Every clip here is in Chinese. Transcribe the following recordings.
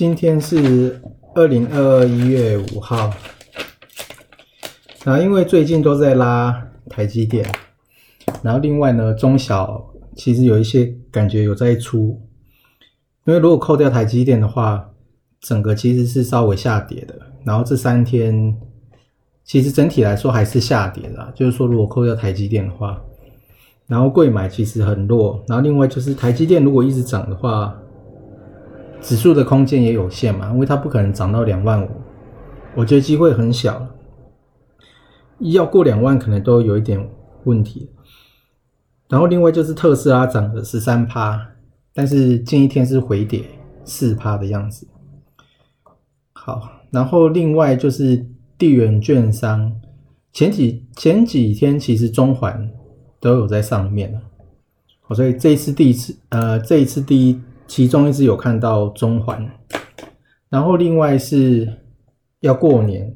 今天是二零二二一月五号，然后因为最近都在拉台积电，然后另外呢，中小其实有一些感觉有在出，因为如果扣掉台积电的话，整个其实是稍微下跌的，然后这三天其实整体来说还是下跌的，就是说如果扣掉台积电的话，然后贵买其实很弱，然后另外就是台积电如果一直涨的话。指数的空间也有限嘛，因为它不可能涨到两万五，我觉得机会很小，要过两万可能都有一点问题。然后另外就是特斯拉涨了十三趴，但是近一天是回跌四趴的样子。好，然后另外就是地缘券商，前几前几天其实中环都有在上面了，所以这一次第一次，呃，这一次第一。其中一只有看到中环，然后另外是要过年，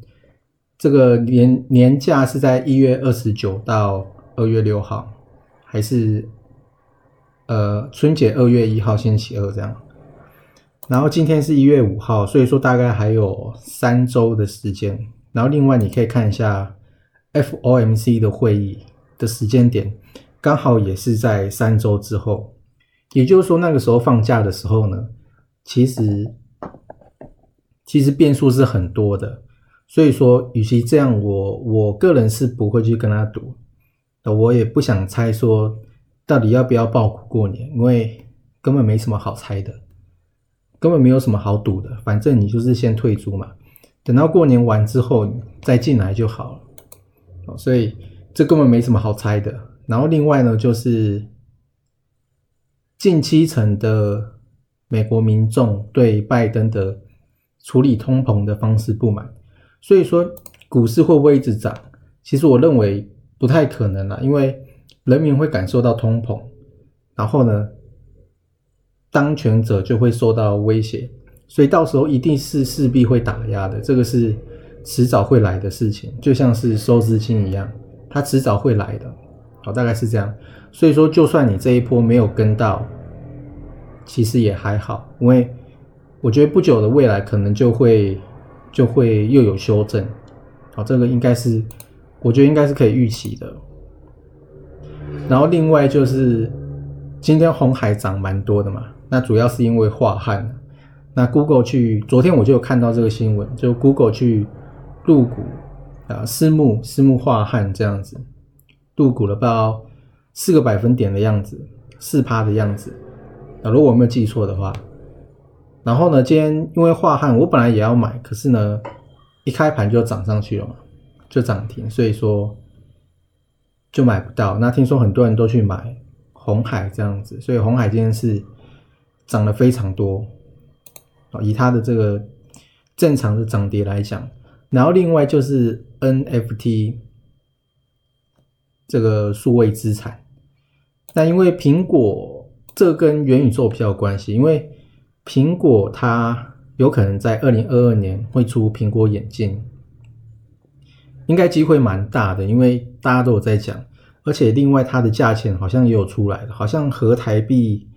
这个年年假是在一月二十九到二月六号，还是呃春节二月一号星期二这样。然后今天是一月五号，所以说大概还有三周的时间。然后另外你可以看一下 FOMC 的会议的时间点，刚好也是在三周之后。也就是说，那个时候放假的时候呢，其实其实变数是很多的。所以说，与其这样，我我个人是不会去跟他赌。我也不想猜说到底要不要爆股过年，因为根本没什么好猜的，根本没有什么好赌的。反正你就是先退租嘛，等到过年完之后再进来就好了。所以这根本没什么好猜的。然后另外呢，就是。近七成的美国民众对拜登的处理通膨的方式不满，所以说股市会不会一直涨？其实我认为不太可能了，因为人民会感受到通膨，然后呢，当权者就会受到威胁，所以到时候一定是势必会打压的，这个是迟早会来的事情，就像是收资金一样，它迟早会来的。好，大概是这样。所以说，就算你这一波没有跟到，其实也还好，因为我觉得不久的未来可能就会就会又有修正。好，这个应该是我觉得应该是可以预期的。然后另外就是今天红海涨蛮多的嘛，那主要是因为化汉。那 Google 去昨天我就有看到这个新闻，就 Google 去入股啊私募私募化汉这样子，入股了不到。四个百分点的样子，四趴的样子。啊，如果我没有记错的话，然后呢，今天因为化汉，我本来也要买，可是呢，一开盘就涨上去了嘛，就涨停，所以说就买不到。那听说很多人都去买红海这样子，所以红海今天是涨了非常多。啊，以它的这个正常的涨跌来讲，然后另外就是 NFT 这个数位资产。那因为苹果这跟元宇宙比较有关系，因为苹果它有可能在二零二二年会出苹果眼镜，应该机会蛮大的，因为大家都有在讲，而且另外它的价钱好像也有出来了，好像合台币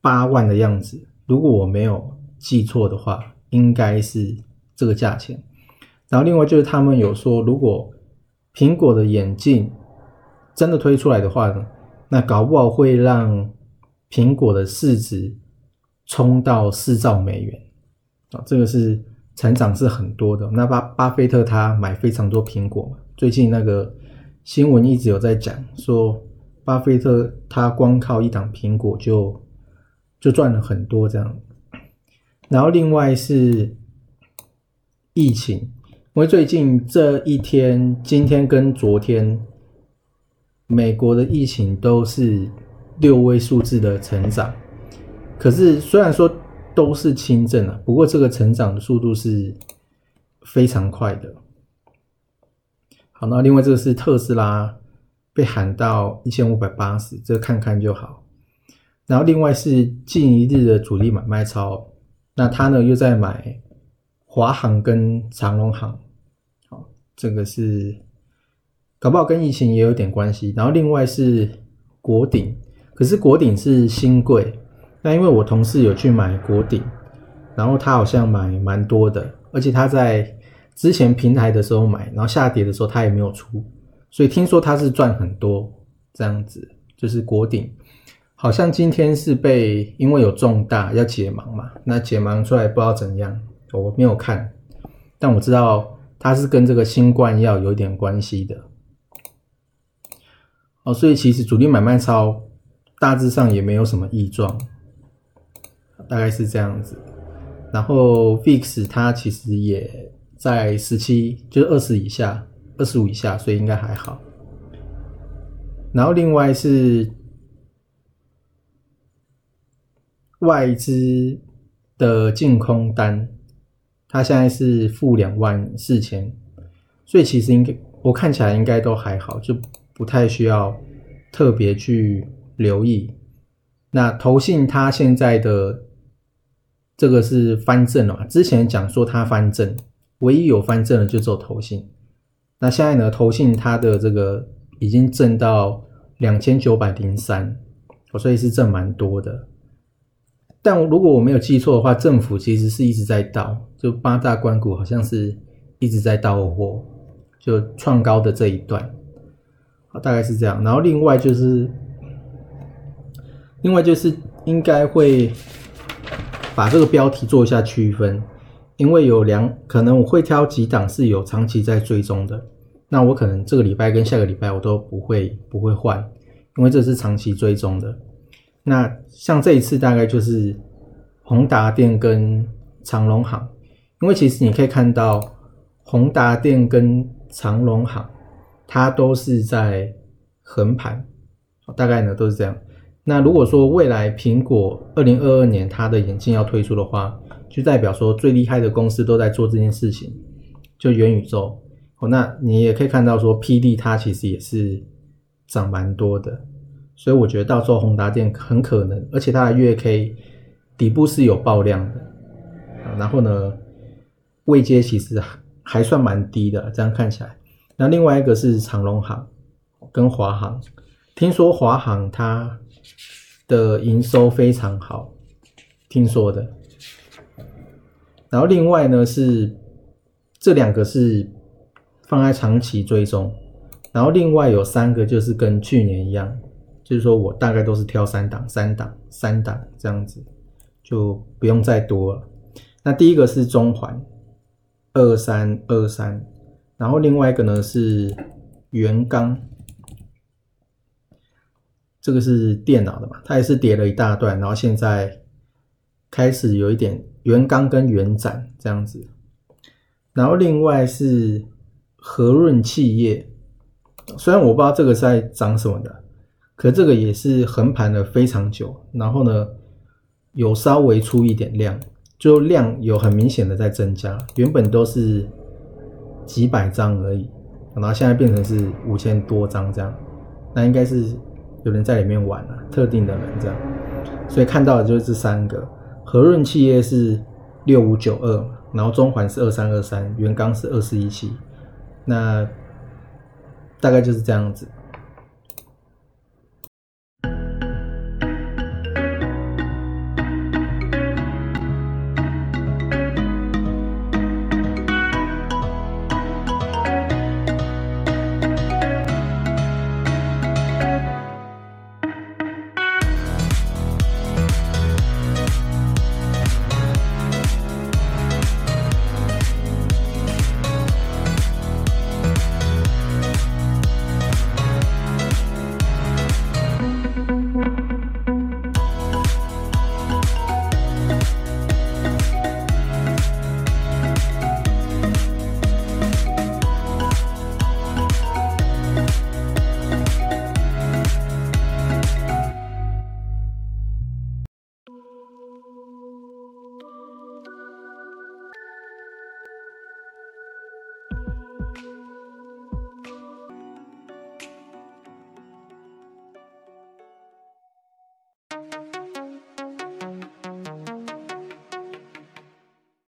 八万的样子，如果我没有记错的话，应该是这个价钱。然后另外就是他们有说，如果苹果的眼镜真的推出来的话呢？那搞不好会让苹果的市值冲到四兆美元啊！这个是成长是很多的。那巴巴菲特他买非常多苹果，最近那个新闻一直有在讲说，巴菲特他光靠一档苹果就就赚了很多这样。然后另外是疫情，因为最近这一天，今天跟昨天。美国的疫情都是六位数字的成长，可是虽然说都是轻症啊，不过这个成长的速度是非常快的。好，那另外这个是特斯拉被喊到一千五百八十，这看看就好。然后另外是近一日的主力买卖超，那他呢又在买华航跟长龙航，好，这个是。搞不好跟疫情也有点关系，然后另外是国鼎，可是国鼎是新贵，那因为我同事有去买国鼎，然后他好像买蛮多的，而且他在之前平台的时候买，然后下跌的时候他也没有出，所以听说他是赚很多这样子，就是国鼎。好像今天是被因为有重大要解盲嘛，那解盲出来不知道怎样，我没有看，但我知道他是跟这个新冠药有点关系的。哦，所以其实主力买卖超大致上也没有什么异状，大概是这样子。然后 VIX 它其实也在十七，就是二十以下，二十五以下，所以应该还好。然后另外是。外资的净空单，它现在是负两万四千，所以其实应该我看起来应该都还好，就不太需要特别去留意。那投信它现在的这个是翻正了嘛？之前讲说它翻正，唯一有翻正的就只有投信。那现在呢，投信它的这个已经挣到两千九百零三，所以是挣蛮多的。但如果我没有记错的话，政府其实是一直在倒，就八大关股好像是一直在倒货，就创高的这一段，大概是这样。然后另外就是，另外就是应该会把这个标题做一下区分，因为有两可能我会挑几档是有长期在追踪的，那我可能这个礼拜跟下个礼拜我都不会不会换，因为这是长期追踪的。那像这一次大概就是宏达电跟长隆行，因为其实你可以看到宏达电跟长隆行，它都是在横盘，大概呢都是这样。那如果说未来苹果二零二二年它的眼镜要推出的话，就代表说最厉害的公司都在做这件事情，就元宇宙。哦，那你也可以看到说 P D 它其实也是涨蛮多的。所以我觉得到时候宏达电很可能，而且它的月 K 底部是有爆量的，然后呢，位阶其实还算蛮低的，这样看起来。那另外一个是长隆行跟华航，听说华航它的营收非常好，听说的。然后另外呢是这两个是放在长期追踪，然后另外有三个就是跟去年一样。就是说我大概都是挑三档、三档、三档这样子，就不用再多了。那第一个是中环二三二三，然后另外一个呢是元刚，这个是电脑的嘛，它也是叠了一大段，然后现在开始有一点元刚跟元展这样子。然后另外是和润企业，虽然我不知道这个在涨什么的。可这个也是横盘了非常久，然后呢，有稍微出一点量，就量有很明显的在增加，原本都是几百张而已，然后现在变成是五千多张这样，那应该是有人在里面玩了，特定的人这样，所以看到的就是这三个，和润企业是六五九二，然后中环是二三二三，元刚是二四一七，那大概就是这样子。